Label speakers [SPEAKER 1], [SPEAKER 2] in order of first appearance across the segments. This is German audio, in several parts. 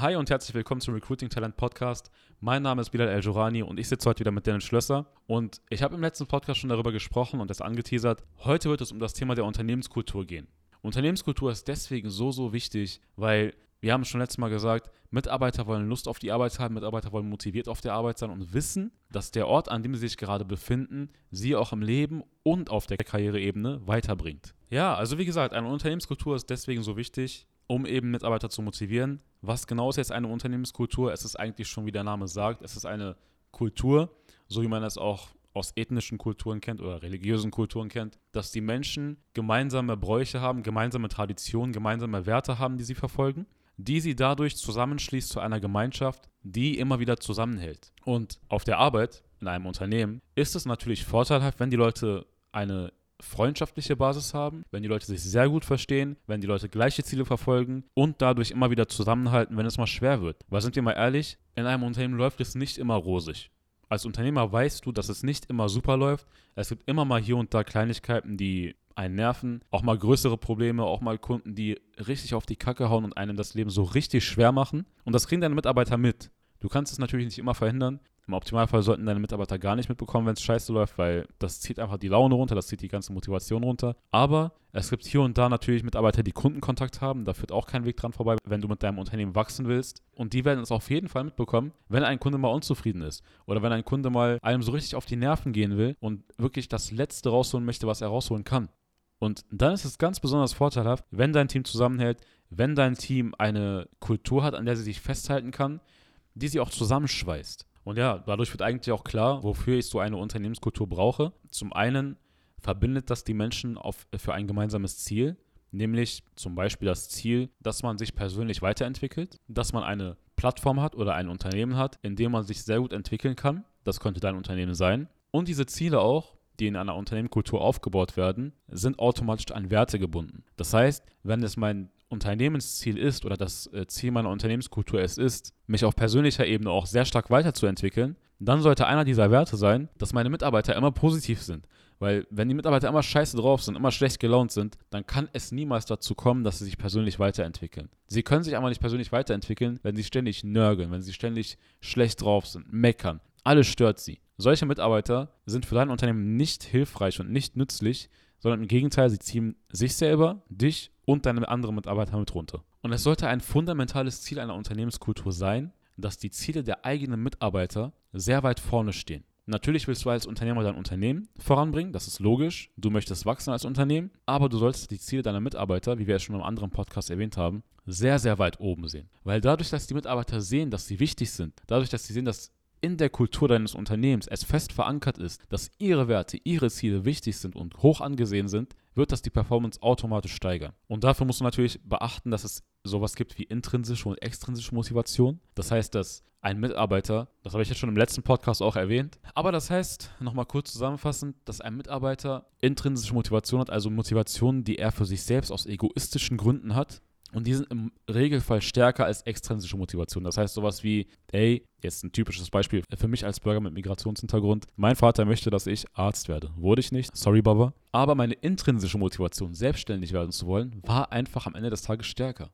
[SPEAKER 1] Hi und herzlich willkommen zum Recruiting Talent Podcast. Mein Name ist Bilal El-Jorani und ich sitze heute wieder mit Dennis Schlösser. Und ich habe im letzten Podcast schon darüber gesprochen und das angeteasert. Heute wird es um das Thema der Unternehmenskultur gehen. Unternehmenskultur ist deswegen so, so wichtig, weil wir haben es schon letztes Mal gesagt, Mitarbeiter wollen Lust auf die Arbeit haben, Mitarbeiter wollen motiviert auf der Arbeit sein und wissen, dass der Ort, an dem sie sich gerade befinden, sie auch im Leben und auf der Karriereebene weiterbringt. Ja, also wie gesagt, eine Unternehmenskultur ist deswegen so wichtig, um eben Mitarbeiter zu motivieren. Was genau ist jetzt eine Unternehmenskultur? Es ist eigentlich schon, wie der Name sagt, es ist eine Kultur, so wie man es auch aus ethnischen Kulturen kennt oder religiösen Kulturen kennt, dass die Menschen gemeinsame Bräuche haben, gemeinsame Traditionen, gemeinsame Werte haben, die sie verfolgen, die sie dadurch zusammenschließt zu einer Gemeinschaft, die immer wieder zusammenhält. Und auf der Arbeit in einem Unternehmen ist es natürlich vorteilhaft, wenn die Leute eine freundschaftliche Basis haben, wenn die Leute sich sehr gut verstehen, wenn die Leute gleiche Ziele verfolgen und dadurch immer wieder zusammenhalten, wenn es mal schwer wird. Weil sind wir mal ehrlich, in einem Unternehmen läuft es nicht immer rosig. Als Unternehmer weißt du, dass es nicht immer super läuft. Es gibt immer mal hier und da Kleinigkeiten, die einen nerven, auch mal größere Probleme, auch mal Kunden, die richtig auf die Kacke hauen und einem das Leben so richtig schwer machen. Und das kriegen deine Mitarbeiter mit. Du kannst es natürlich nicht immer verhindern, im Optimalfall sollten deine Mitarbeiter gar nicht mitbekommen, wenn es scheiße läuft, weil das zieht einfach die Laune runter, das zieht die ganze Motivation runter. Aber es gibt hier und da natürlich Mitarbeiter, die Kundenkontakt haben. Da führt auch kein Weg dran vorbei, wenn du mit deinem Unternehmen wachsen willst. Und die werden es auf jeden Fall mitbekommen, wenn ein Kunde mal unzufrieden ist. Oder wenn ein Kunde mal einem so richtig auf die Nerven gehen will und wirklich das Letzte rausholen möchte, was er rausholen kann. Und dann ist es ganz besonders vorteilhaft, wenn dein Team zusammenhält, wenn dein Team eine Kultur hat, an der sie sich festhalten kann, die sie auch zusammenschweißt. Und ja, dadurch wird eigentlich auch klar, wofür ich so eine Unternehmenskultur brauche. Zum einen verbindet das die Menschen auf, für ein gemeinsames Ziel, nämlich zum Beispiel das Ziel, dass man sich persönlich weiterentwickelt, dass man eine Plattform hat oder ein Unternehmen hat, in dem man sich sehr gut entwickeln kann. Das könnte dein Unternehmen sein. Und diese Ziele auch, die in einer Unternehmenskultur aufgebaut werden, sind automatisch an Werte gebunden. Das heißt, wenn es mein Unternehmensziel ist oder das äh, Ziel meiner Unternehmenskultur es ist, mich auf persönlicher Ebene auch sehr stark weiterzuentwickeln, dann sollte einer dieser Werte sein, dass meine Mitarbeiter immer positiv sind. Weil wenn die Mitarbeiter immer scheiße drauf sind, immer schlecht gelaunt sind, dann kann es niemals dazu kommen, dass sie sich persönlich weiterentwickeln. Sie können sich aber nicht persönlich weiterentwickeln, wenn sie ständig nörgeln, wenn sie ständig schlecht drauf sind, meckern. Alles stört sie. Solche Mitarbeiter sind für dein Unternehmen nicht hilfreich und nicht nützlich, sondern im Gegenteil, sie ziehen sich selber, dich und deine anderen Mitarbeiter mit runter. Und es sollte ein fundamentales Ziel einer Unternehmenskultur sein, dass die Ziele der eigenen Mitarbeiter sehr weit vorne stehen. Natürlich willst du als Unternehmer dein Unternehmen voranbringen, das ist logisch. Du möchtest wachsen als Unternehmen, aber du solltest die Ziele deiner Mitarbeiter, wie wir es schon im anderen Podcast erwähnt haben, sehr, sehr weit oben sehen. Weil dadurch, dass die Mitarbeiter sehen, dass sie wichtig sind, dadurch, dass sie sehen, dass in der Kultur deines Unternehmens es fest verankert ist, dass ihre Werte, ihre Ziele wichtig sind und hoch angesehen sind, wird das die Performance automatisch steigern. Und dafür musst du natürlich beachten, dass es sowas gibt wie intrinsische und extrinsische Motivation. Das heißt, dass ein Mitarbeiter, das habe ich jetzt schon im letzten Podcast auch erwähnt, aber das heißt, nochmal kurz zusammenfassend, dass ein Mitarbeiter intrinsische Motivation hat, also Motivation, die er für sich selbst aus egoistischen Gründen hat, und die sind im Regelfall stärker als extrinsische Motivation. Das heißt sowas wie, ey, jetzt ein typisches Beispiel für mich als Bürger mit Migrationshintergrund. Mein Vater möchte, dass ich Arzt werde. Wurde ich nicht. Sorry, Baba. Aber meine intrinsische Motivation, selbstständig werden zu wollen, war einfach am Ende des Tages stärker.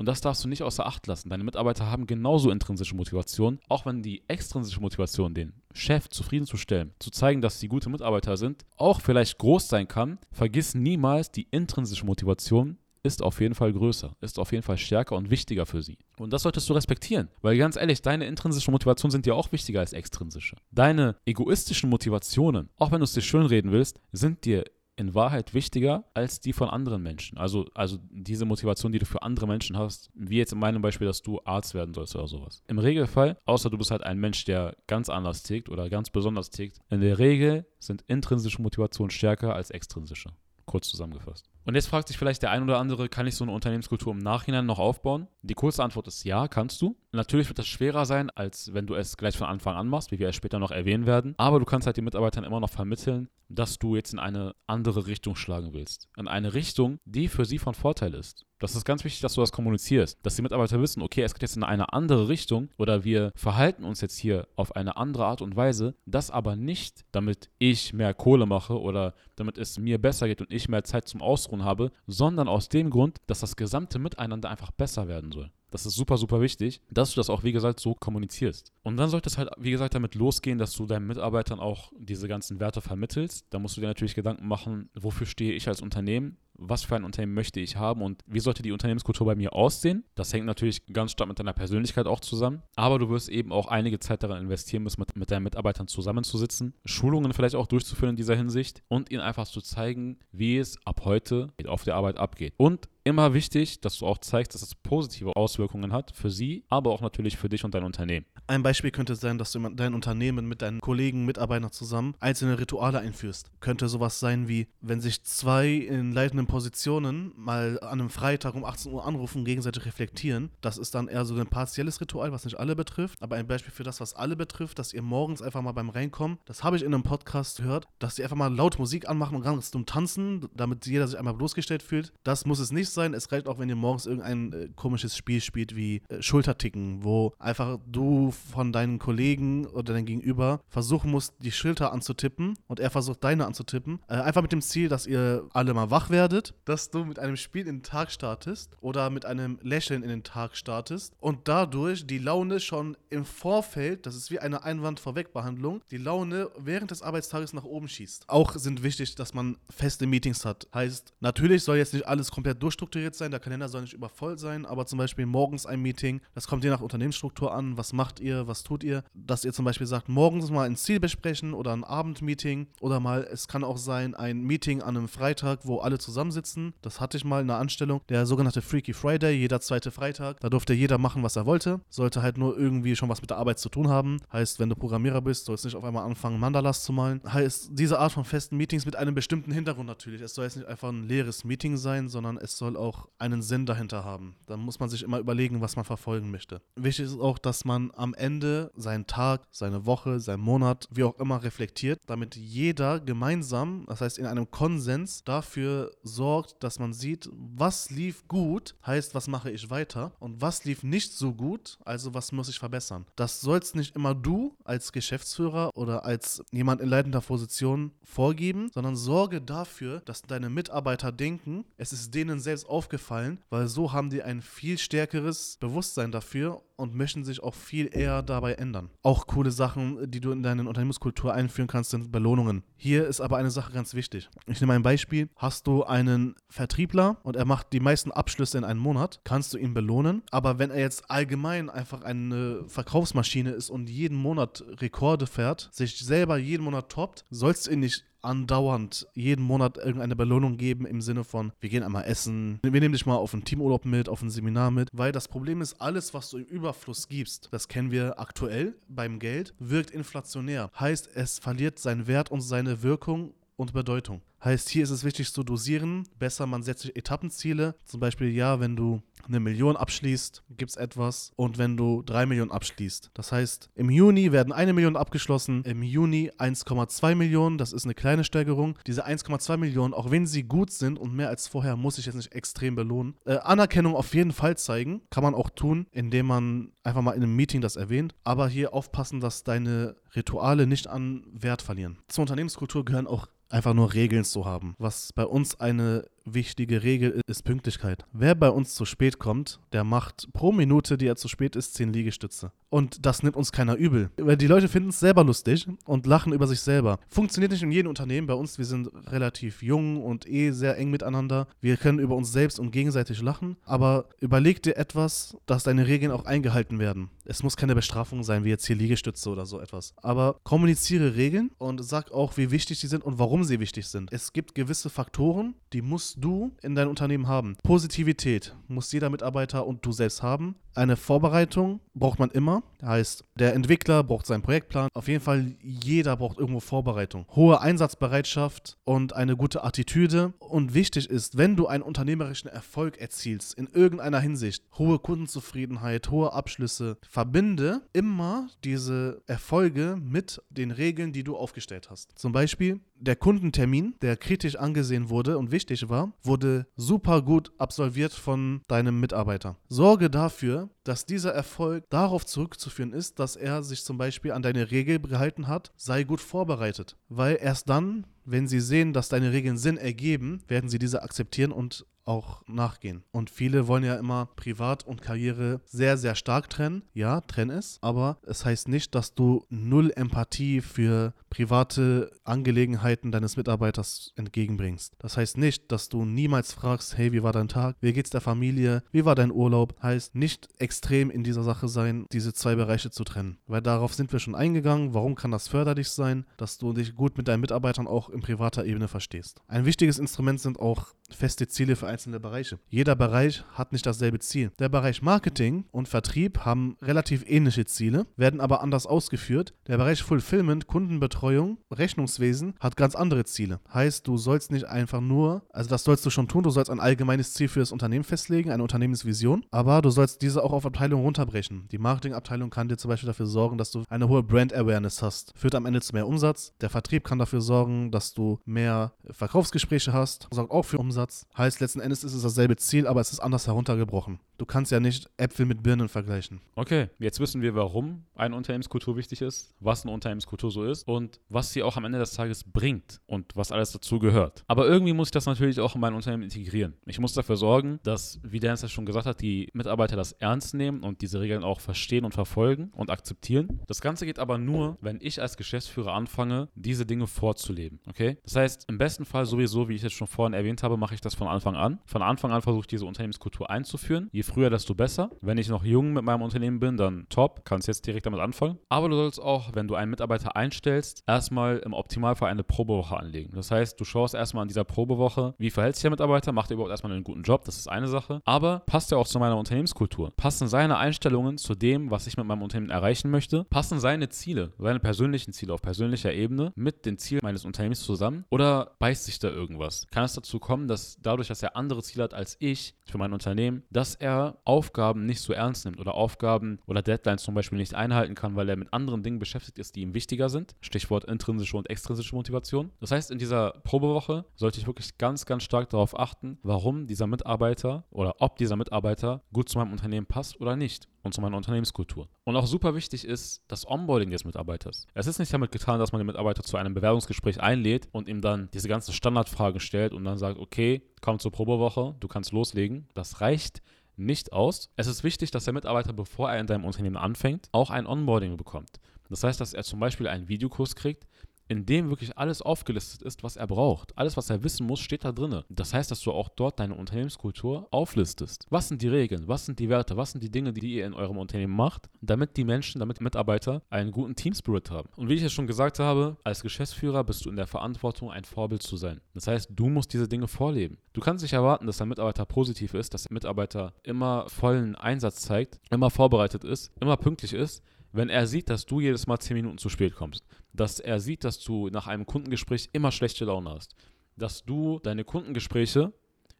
[SPEAKER 1] Und das darfst du nicht außer Acht lassen. Deine Mitarbeiter haben genauso intrinsische Motivation, auch wenn die extrinsische Motivation, den Chef zufriedenzustellen, zu zeigen, dass sie gute Mitarbeiter sind, auch vielleicht groß sein kann. Vergiss niemals die intrinsische Motivation, ist auf jeden Fall größer, ist auf jeden Fall stärker und wichtiger für sie. Und das solltest du respektieren, weil ganz ehrlich, deine intrinsische Motivation sind dir auch wichtiger als extrinsische. Deine egoistischen Motivationen, auch wenn du es dir schönreden willst, sind dir in Wahrheit wichtiger als die von anderen Menschen. Also, also diese Motivation, die du für andere Menschen hast, wie jetzt in meinem Beispiel, dass du Arzt werden sollst oder sowas. Im Regelfall, außer du bist halt ein Mensch, der ganz anders tickt oder ganz besonders tickt, in der Regel sind intrinsische Motivationen stärker als extrinsische. Kurz zusammengefasst. Und jetzt fragt sich vielleicht der ein oder andere, kann ich so eine Unternehmenskultur im Nachhinein noch aufbauen? Die kurze Antwort ist ja, kannst du. Natürlich wird das schwerer sein, als wenn du es gleich von Anfang an machst, wie wir es später noch erwähnen werden. Aber du kannst halt den Mitarbeitern immer noch vermitteln, dass du jetzt in eine andere Richtung schlagen willst. In eine Richtung, die für sie von Vorteil ist. Das ist ganz wichtig, dass du das kommunizierst, dass die Mitarbeiter wissen, okay, es geht jetzt in eine andere Richtung oder wir verhalten uns jetzt hier auf eine andere Art und Weise, das aber nicht, damit ich mehr Kohle mache oder damit es mir besser geht und ich mehr Zeit zum Ausruhen habe, sondern aus dem Grund, dass das gesamte Miteinander einfach besser werden soll. Das ist super, super wichtig, dass du das auch, wie gesagt, so kommunizierst. Und dann sollte es halt, wie gesagt, damit losgehen, dass du deinen Mitarbeitern auch diese ganzen Werte vermittelst. Da musst du dir natürlich Gedanken machen, wofür stehe ich als Unternehmen? Was für ein Unternehmen möchte ich haben und wie sollte die Unternehmenskultur bei mir aussehen. Das hängt natürlich ganz stark mit deiner Persönlichkeit auch zusammen. Aber du wirst eben auch einige Zeit daran investieren müssen, mit, mit deinen Mitarbeitern zusammenzusitzen, Schulungen vielleicht auch durchzuführen in dieser Hinsicht und ihnen einfach zu zeigen, wie es ab heute auf der Arbeit abgeht. Und immer wichtig, dass du auch zeigst, dass es positive Auswirkungen hat für sie, aber auch natürlich für dich und dein Unternehmen.
[SPEAKER 2] Ein Beispiel könnte sein, dass du dein Unternehmen mit deinen Kollegen, Mitarbeitern zusammen einzelne Rituale einführst. Könnte sowas sein wie, wenn sich zwei in leitenden Positionen mal an einem Freitag um 18 Uhr anrufen, gegenseitig reflektieren. Das ist dann eher so ein partielles Ritual, was nicht alle betrifft. Aber ein Beispiel für das, was alle betrifft, dass ihr morgens einfach mal beim Reinkommen, das habe ich in einem Podcast gehört, dass sie einfach mal laut Musik anmachen und ganz dumm tanzen, damit jeder sich einmal bloßgestellt fühlt. Das muss es nicht sein. Es reicht auch, wenn ihr morgens irgendein äh, komisches Spiel spielt wie äh, Schulterticken, wo einfach du von deinen Kollegen oder deinem Gegenüber versuchen musst, die Schulter anzutippen und er versucht deine anzutippen. Äh, einfach mit dem Ziel, dass ihr alle mal wach werdet, dass du mit einem Spiel in den Tag startest oder mit einem Lächeln in den Tag startest und dadurch die Laune schon im Vorfeld, das ist wie eine Einwand-Vorwegbehandlung, die Laune während des Arbeitstages nach oben schießt. Auch sind wichtig, dass man feste Meetings hat. Heißt, natürlich soll jetzt nicht alles komplett durchstrukturiert sein, der Kalender soll nicht übervoll sein, aber zum Beispiel morgens ein Meeting, das kommt je nach Unternehmensstruktur an, was macht ihr, was tut ihr, dass ihr zum Beispiel sagt, morgens mal ein Ziel besprechen oder ein Abendmeeting oder mal, es kann auch sein, ein Meeting an einem Freitag, wo alle zusammensitzen. Das hatte ich mal in einer Anstellung, der sogenannte Freaky Friday, jeder zweite Freitag. Da durfte jeder machen, was er wollte, sollte halt nur irgendwie schon was mit der Arbeit zu tun haben. Heißt, wenn du Programmierer bist, sollst du nicht auf einmal anfangen, Mandalas zu malen. Heißt, diese Art von festen Meetings mit einem bestimmten Hintergrund natürlich. Es soll jetzt nicht einfach ein leeres Meeting sein, sondern es soll auch einen Sinn dahinter haben. Da muss man sich immer überlegen, was man verfolgen möchte. Wichtig ist auch, dass man am Ende seinen Tag, seine Woche, seinen Monat, wie auch immer reflektiert, damit jeder gemeinsam, das heißt in einem Konsens, dafür sorgt, dass man sieht, was lief gut, heißt, was mache ich weiter und was lief nicht so gut, also was muss ich verbessern. Das sollst nicht immer du als Geschäftsführer oder als jemand in leitender Position vorgeben, sondern sorge dafür, dass deine Mitarbeiter denken, es ist denen selbst aufgefallen, weil so haben die ein viel stärkeres Bewusstsein dafür und möchten sich auch viel eher dabei ändern. Auch coole Sachen, die du in deine Unternehmenskultur einführen kannst, sind Belohnungen. Hier ist aber eine Sache ganz wichtig. Ich nehme ein Beispiel. Hast du einen Vertriebler und er macht die meisten Abschlüsse in einem Monat, kannst du ihn belohnen. Aber wenn er jetzt allgemein einfach eine Verkaufsmaschine ist und jeden Monat Rekorde fährt, sich selber jeden Monat toppt, sollst du ihn nicht andauernd jeden Monat irgendeine Belohnung geben im Sinne von, wir gehen einmal essen, wir nehmen dich mal auf einen Teamurlaub mit, auf ein Seminar mit, weil das Problem ist, alles, was du im Überfluss gibst, das kennen wir aktuell beim Geld, wirkt inflationär. Heißt, es verliert seinen Wert und seine Wirkung und Bedeutung. Heißt, hier ist es wichtig zu dosieren. Besser, man setzt sich Etappenziele. Zum Beispiel, ja, wenn du eine Million abschließt, gibt es etwas. Und wenn du drei Millionen abschließt. Das heißt, im Juni werden eine Million abgeschlossen, im Juni 1,2 Millionen. Das ist eine kleine Steigerung. Diese 1,2 Millionen, auch wenn sie gut sind und mehr als vorher, muss ich jetzt nicht extrem belohnen. Äh, Anerkennung auf jeden Fall zeigen. Kann man auch tun, indem man einfach mal in einem Meeting das erwähnt. Aber hier aufpassen, dass deine Rituale nicht an Wert verlieren. Zur Unternehmenskultur gehören auch einfach nur Regeln zu haben. Was bei uns eine wichtige Regel ist Pünktlichkeit. Wer bei uns zu spät kommt, der macht pro Minute, die er zu spät ist, 10 Liegestütze. Und das nimmt uns keiner übel. Weil die Leute finden es selber lustig und lachen über sich selber. Funktioniert nicht in jedem Unternehmen. Bei uns, wir sind relativ jung und eh sehr eng miteinander. Wir können über uns selbst und gegenseitig lachen. Aber überleg dir etwas, dass deine Regeln auch eingehalten werden. Es muss keine Bestrafung sein, wie jetzt hier Liegestütze oder so etwas. Aber kommuniziere Regeln und sag auch, wie wichtig sie sind und warum sie wichtig sind. Es gibt gewisse Faktoren, die musst du in deinem Unternehmen haben? Positivität muss jeder Mitarbeiter und du selbst haben. Eine Vorbereitung braucht man immer. Heißt, der Entwickler braucht seinen Projektplan. Auf jeden Fall, jeder braucht irgendwo Vorbereitung. Hohe Einsatzbereitschaft und eine gute Attitüde. Und wichtig ist, wenn du einen unternehmerischen Erfolg erzielst, in irgendeiner Hinsicht, hohe Kundenzufriedenheit, hohe Abschlüsse, verbinde immer diese Erfolge mit den Regeln, die du aufgestellt hast. Zum Beispiel, der Kundentermin, der kritisch angesehen wurde und wichtig war, wurde super gut absolviert von deinem Mitarbeiter. Sorge dafür, dass dieser Erfolg darauf zurückzuführen ist, dass er sich zum Beispiel an deine Regel gehalten hat, sei gut vorbereitet. Weil erst dann, wenn sie sehen, dass deine Regeln Sinn ergeben, werden sie diese akzeptieren und auch nachgehen. Und viele wollen ja immer Privat und Karriere sehr, sehr stark trennen. Ja, trenn es, aber es heißt nicht, dass du null Empathie für private Angelegenheiten deines Mitarbeiters entgegenbringst. Das heißt nicht, dass du niemals fragst, hey, wie war dein Tag? Wie geht's der Familie? Wie war dein Urlaub? Heißt nicht extrem in dieser Sache sein, diese zwei Bereiche zu trennen. Weil darauf sind wir schon eingegangen. Warum kann das förderlich sein, dass du dich gut mit deinen Mitarbeitern auch in privater Ebene verstehst? Ein wichtiges Instrument sind auch feste Ziele für einzelne Bereiche. Jeder Bereich hat nicht dasselbe Ziel. Der Bereich Marketing und Vertrieb haben relativ ähnliche Ziele, werden aber anders ausgeführt. Der Bereich Fulfillment, Kundenbetreuung, Rechnungswesen hat ganz andere Ziele. Heißt, du sollst nicht einfach nur, also das sollst du schon tun, du sollst ein allgemeines Ziel für das Unternehmen festlegen, eine Unternehmensvision, aber du sollst diese auch auf Abteilungen runterbrechen. Die Marketingabteilung kann dir zum Beispiel dafür sorgen, dass du eine hohe Brand Awareness hast, führt am Ende zu mehr Umsatz. Der Vertrieb kann dafür sorgen, dass du mehr Verkaufsgespräche hast, sorgt auch für Umsatz. Heißt, letzten Endes ist es dasselbe Ziel, aber es ist anders heruntergebrochen. Du kannst ja nicht Äpfel mit Birnen vergleichen.
[SPEAKER 1] Okay, jetzt wissen wir, warum eine Unternehmenskultur wichtig ist, was eine Unternehmenskultur so ist und was sie auch am Ende des Tages bringt und was alles dazu gehört. Aber irgendwie muss ich das natürlich auch in mein Unternehmen integrieren. Ich muss dafür sorgen, dass, wie Dennis ja schon gesagt hat, die Mitarbeiter das ernst nehmen und diese Regeln auch verstehen und verfolgen und akzeptieren. Das Ganze geht aber nur, wenn ich als Geschäftsführer anfange, diese Dinge vorzuleben. Okay? Das heißt, im besten Fall sowieso, wie ich es schon vorhin erwähnt habe, mache ich das von Anfang an. Von Anfang an versuche ich diese Unternehmenskultur einzuführen. Je früher, desto besser. Wenn ich noch jung mit meinem Unternehmen bin, dann top, kannst jetzt direkt damit anfangen. Aber du sollst auch, wenn du einen Mitarbeiter einstellst, erstmal im Optimalfall eine Probewoche anlegen. Das heißt, du schaust erstmal an dieser Probewoche, wie verhält sich der Mitarbeiter, macht er überhaupt erstmal einen guten Job, das ist eine Sache. Aber passt er auch zu meiner Unternehmenskultur? Passen seine Einstellungen zu dem, was ich mit meinem Unternehmen erreichen möchte? Passen seine Ziele, seine persönlichen Ziele auf persönlicher Ebene mit den Zielen meines Unternehmens zusammen? Oder beißt sich da irgendwas? Kann es dazu kommen, dass dadurch, dass er andere Ziele hat als ich für mein Unternehmen, dass er Aufgaben nicht so ernst nimmt oder Aufgaben oder Deadlines zum Beispiel nicht einhalten kann, weil er mit anderen Dingen beschäftigt ist, die ihm wichtiger sind. Stichwort intrinsische und extrinsische Motivation. Das heißt, in dieser Probewoche sollte ich wirklich ganz, ganz stark darauf achten, warum dieser Mitarbeiter oder ob dieser Mitarbeiter gut zu meinem Unternehmen passt oder nicht und zu meiner Unternehmenskultur. Und auch super wichtig ist das Onboarding des Mitarbeiters. Es ist nicht damit getan, dass man den Mitarbeiter zu einem Bewerbungsgespräch einlädt und ihm dann diese ganzen Standardfragen stellt und dann sagt, okay, komm zur Probewoche, du kannst loslegen. Das reicht nicht aus. Es ist wichtig, dass der Mitarbeiter, bevor er in deinem Unternehmen anfängt, auch ein Onboarding bekommt. Das heißt, dass er zum Beispiel einen Videokurs kriegt, in dem wirklich alles aufgelistet ist, was er braucht. Alles, was er wissen muss, steht da drin. Das heißt, dass du auch dort deine Unternehmenskultur auflistest. Was sind die Regeln? Was sind die Werte? Was sind die Dinge, die ihr in eurem Unternehmen macht, damit die Menschen, damit die Mitarbeiter einen guten Teamspirit haben? Und wie ich es schon gesagt habe, als Geschäftsführer bist du in der Verantwortung, ein Vorbild zu sein. Das heißt, du musst diese Dinge vorleben. Du kannst nicht erwarten, dass dein Mitarbeiter positiv ist, dass der Mitarbeiter immer vollen Einsatz zeigt, immer vorbereitet ist, immer pünktlich ist, wenn er sieht, dass du jedes Mal 10 Minuten zu spät kommst dass er sieht, dass du nach einem Kundengespräch immer schlechte Laune hast. Dass du deine Kundengespräche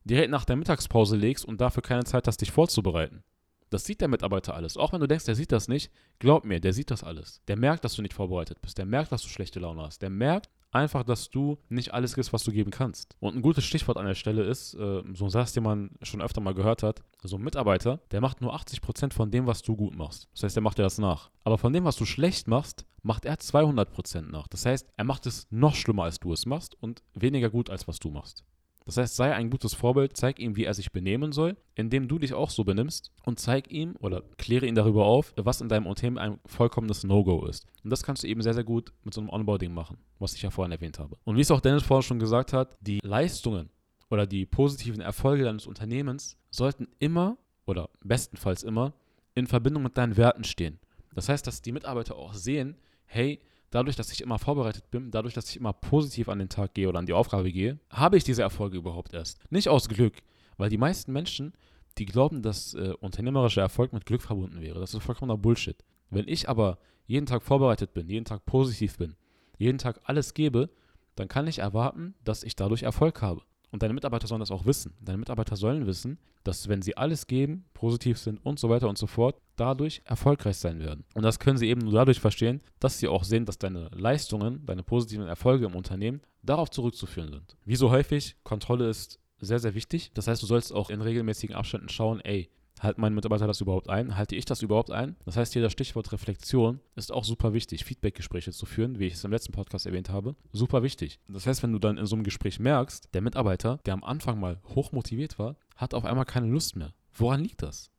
[SPEAKER 1] direkt nach der Mittagspause legst und dafür keine Zeit hast, dich vorzubereiten. Das sieht der Mitarbeiter alles. Auch wenn du denkst, der sieht das nicht, glaub mir, der sieht das alles. Der merkt, dass du nicht vorbereitet bist. Der merkt, dass du schlechte Laune hast. Der merkt einfach, dass du nicht alles gibst, was du geben kannst. Und ein gutes Stichwort an der Stelle ist, äh, so ein Satz, den man schon öfter mal gehört hat, so ein Mitarbeiter, der macht nur 80% von dem, was du gut machst. Das heißt, der macht dir das nach. Aber von dem, was du schlecht machst, macht er 200% nach. Das heißt, er macht es noch schlimmer, als du es machst und weniger gut, als was du machst. Das heißt, sei ein gutes Vorbild, zeig ihm, wie er sich benehmen soll, indem du dich auch so benimmst und zeig ihm oder kläre ihn darüber auf, was in deinem Unternehmen ein vollkommenes No-Go ist. Und das kannst du eben sehr, sehr gut mit so einem Onboarding machen, was ich ja vorhin erwähnt habe. Und wie es auch Dennis vorhin schon gesagt hat, die Leistungen oder die positiven Erfolge deines Unternehmens sollten immer oder bestenfalls immer in Verbindung mit deinen Werten stehen. Das heißt, dass die Mitarbeiter auch sehen, hey, dadurch, dass ich immer vorbereitet bin, dadurch, dass ich immer positiv an den Tag gehe oder an die Aufgabe gehe, habe ich diese Erfolge überhaupt erst. Nicht aus Glück, weil die meisten Menschen, die glauben, dass äh, unternehmerischer Erfolg mit Glück verbunden wäre. Das ist vollkommener Bullshit. Wenn ich aber jeden Tag vorbereitet bin, jeden Tag positiv bin, jeden Tag alles gebe, dann kann ich erwarten, dass ich dadurch Erfolg habe. Und deine Mitarbeiter sollen das auch wissen. Deine Mitarbeiter sollen wissen, dass wenn sie alles geben, positiv sind und so weiter und so fort, dadurch erfolgreich sein werden. Und das können sie eben nur dadurch verstehen, dass sie auch sehen, dass deine Leistungen, deine positiven Erfolge im Unternehmen darauf zurückzuführen sind. Wie so häufig, Kontrolle ist sehr, sehr wichtig. Das heißt, du sollst auch in regelmäßigen Abständen schauen, ey, Halten meine Mitarbeiter das überhaupt ein? Halte ich das überhaupt ein? Das heißt, hier das Stichwort Reflexion ist auch super wichtig, Feedbackgespräche zu führen, wie ich es im letzten Podcast erwähnt habe. Super wichtig. Das heißt, wenn du dann in so einem Gespräch merkst, der Mitarbeiter, der am Anfang mal hoch motiviert war, hat auf einmal keine Lust mehr. Woran liegt das?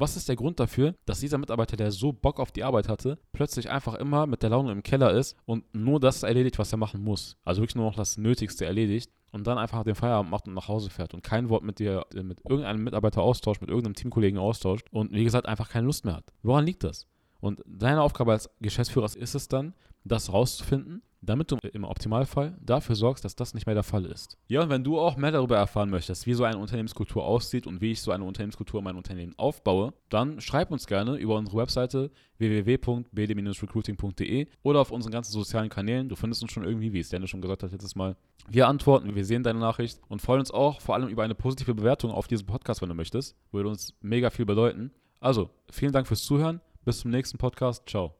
[SPEAKER 1] Was ist der Grund dafür, dass dieser Mitarbeiter, der so Bock auf die Arbeit hatte, plötzlich einfach immer mit der Laune im Keller ist und nur das erledigt, was er machen muss? Also wirklich nur noch das Nötigste erledigt und dann einfach den Feierabend macht und nach Hause fährt und kein Wort mit dir, mit irgendeinem Mitarbeiter austauscht, mit irgendeinem Teamkollegen austauscht und wie gesagt einfach keine Lust mehr hat. Woran liegt das? Und deine Aufgabe als Geschäftsführer ist es dann, das rauszufinden damit du im Optimalfall dafür sorgst, dass das nicht mehr der Fall ist. Ja, und wenn du auch mehr darüber erfahren möchtest, wie so eine Unternehmenskultur aussieht und wie ich so eine Unternehmenskultur in meinem Unternehmen aufbaue, dann schreib uns gerne über unsere Webseite www.bd-recruiting.de oder auf unseren ganzen sozialen Kanälen. Du findest uns schon irgendwie, wie es Dennis schon gesagt hat letztes Mal. Wir antworten, wir sehen deine Nachricht und freuen uns auch vor allem über eine positive Bewertung auf diesem Podcast, wenn du möchtest. Würde uns mega viel bedeuten. Also, vielen Dank fürs Zuhören. Bis zum nächsten Podcast. Ciao.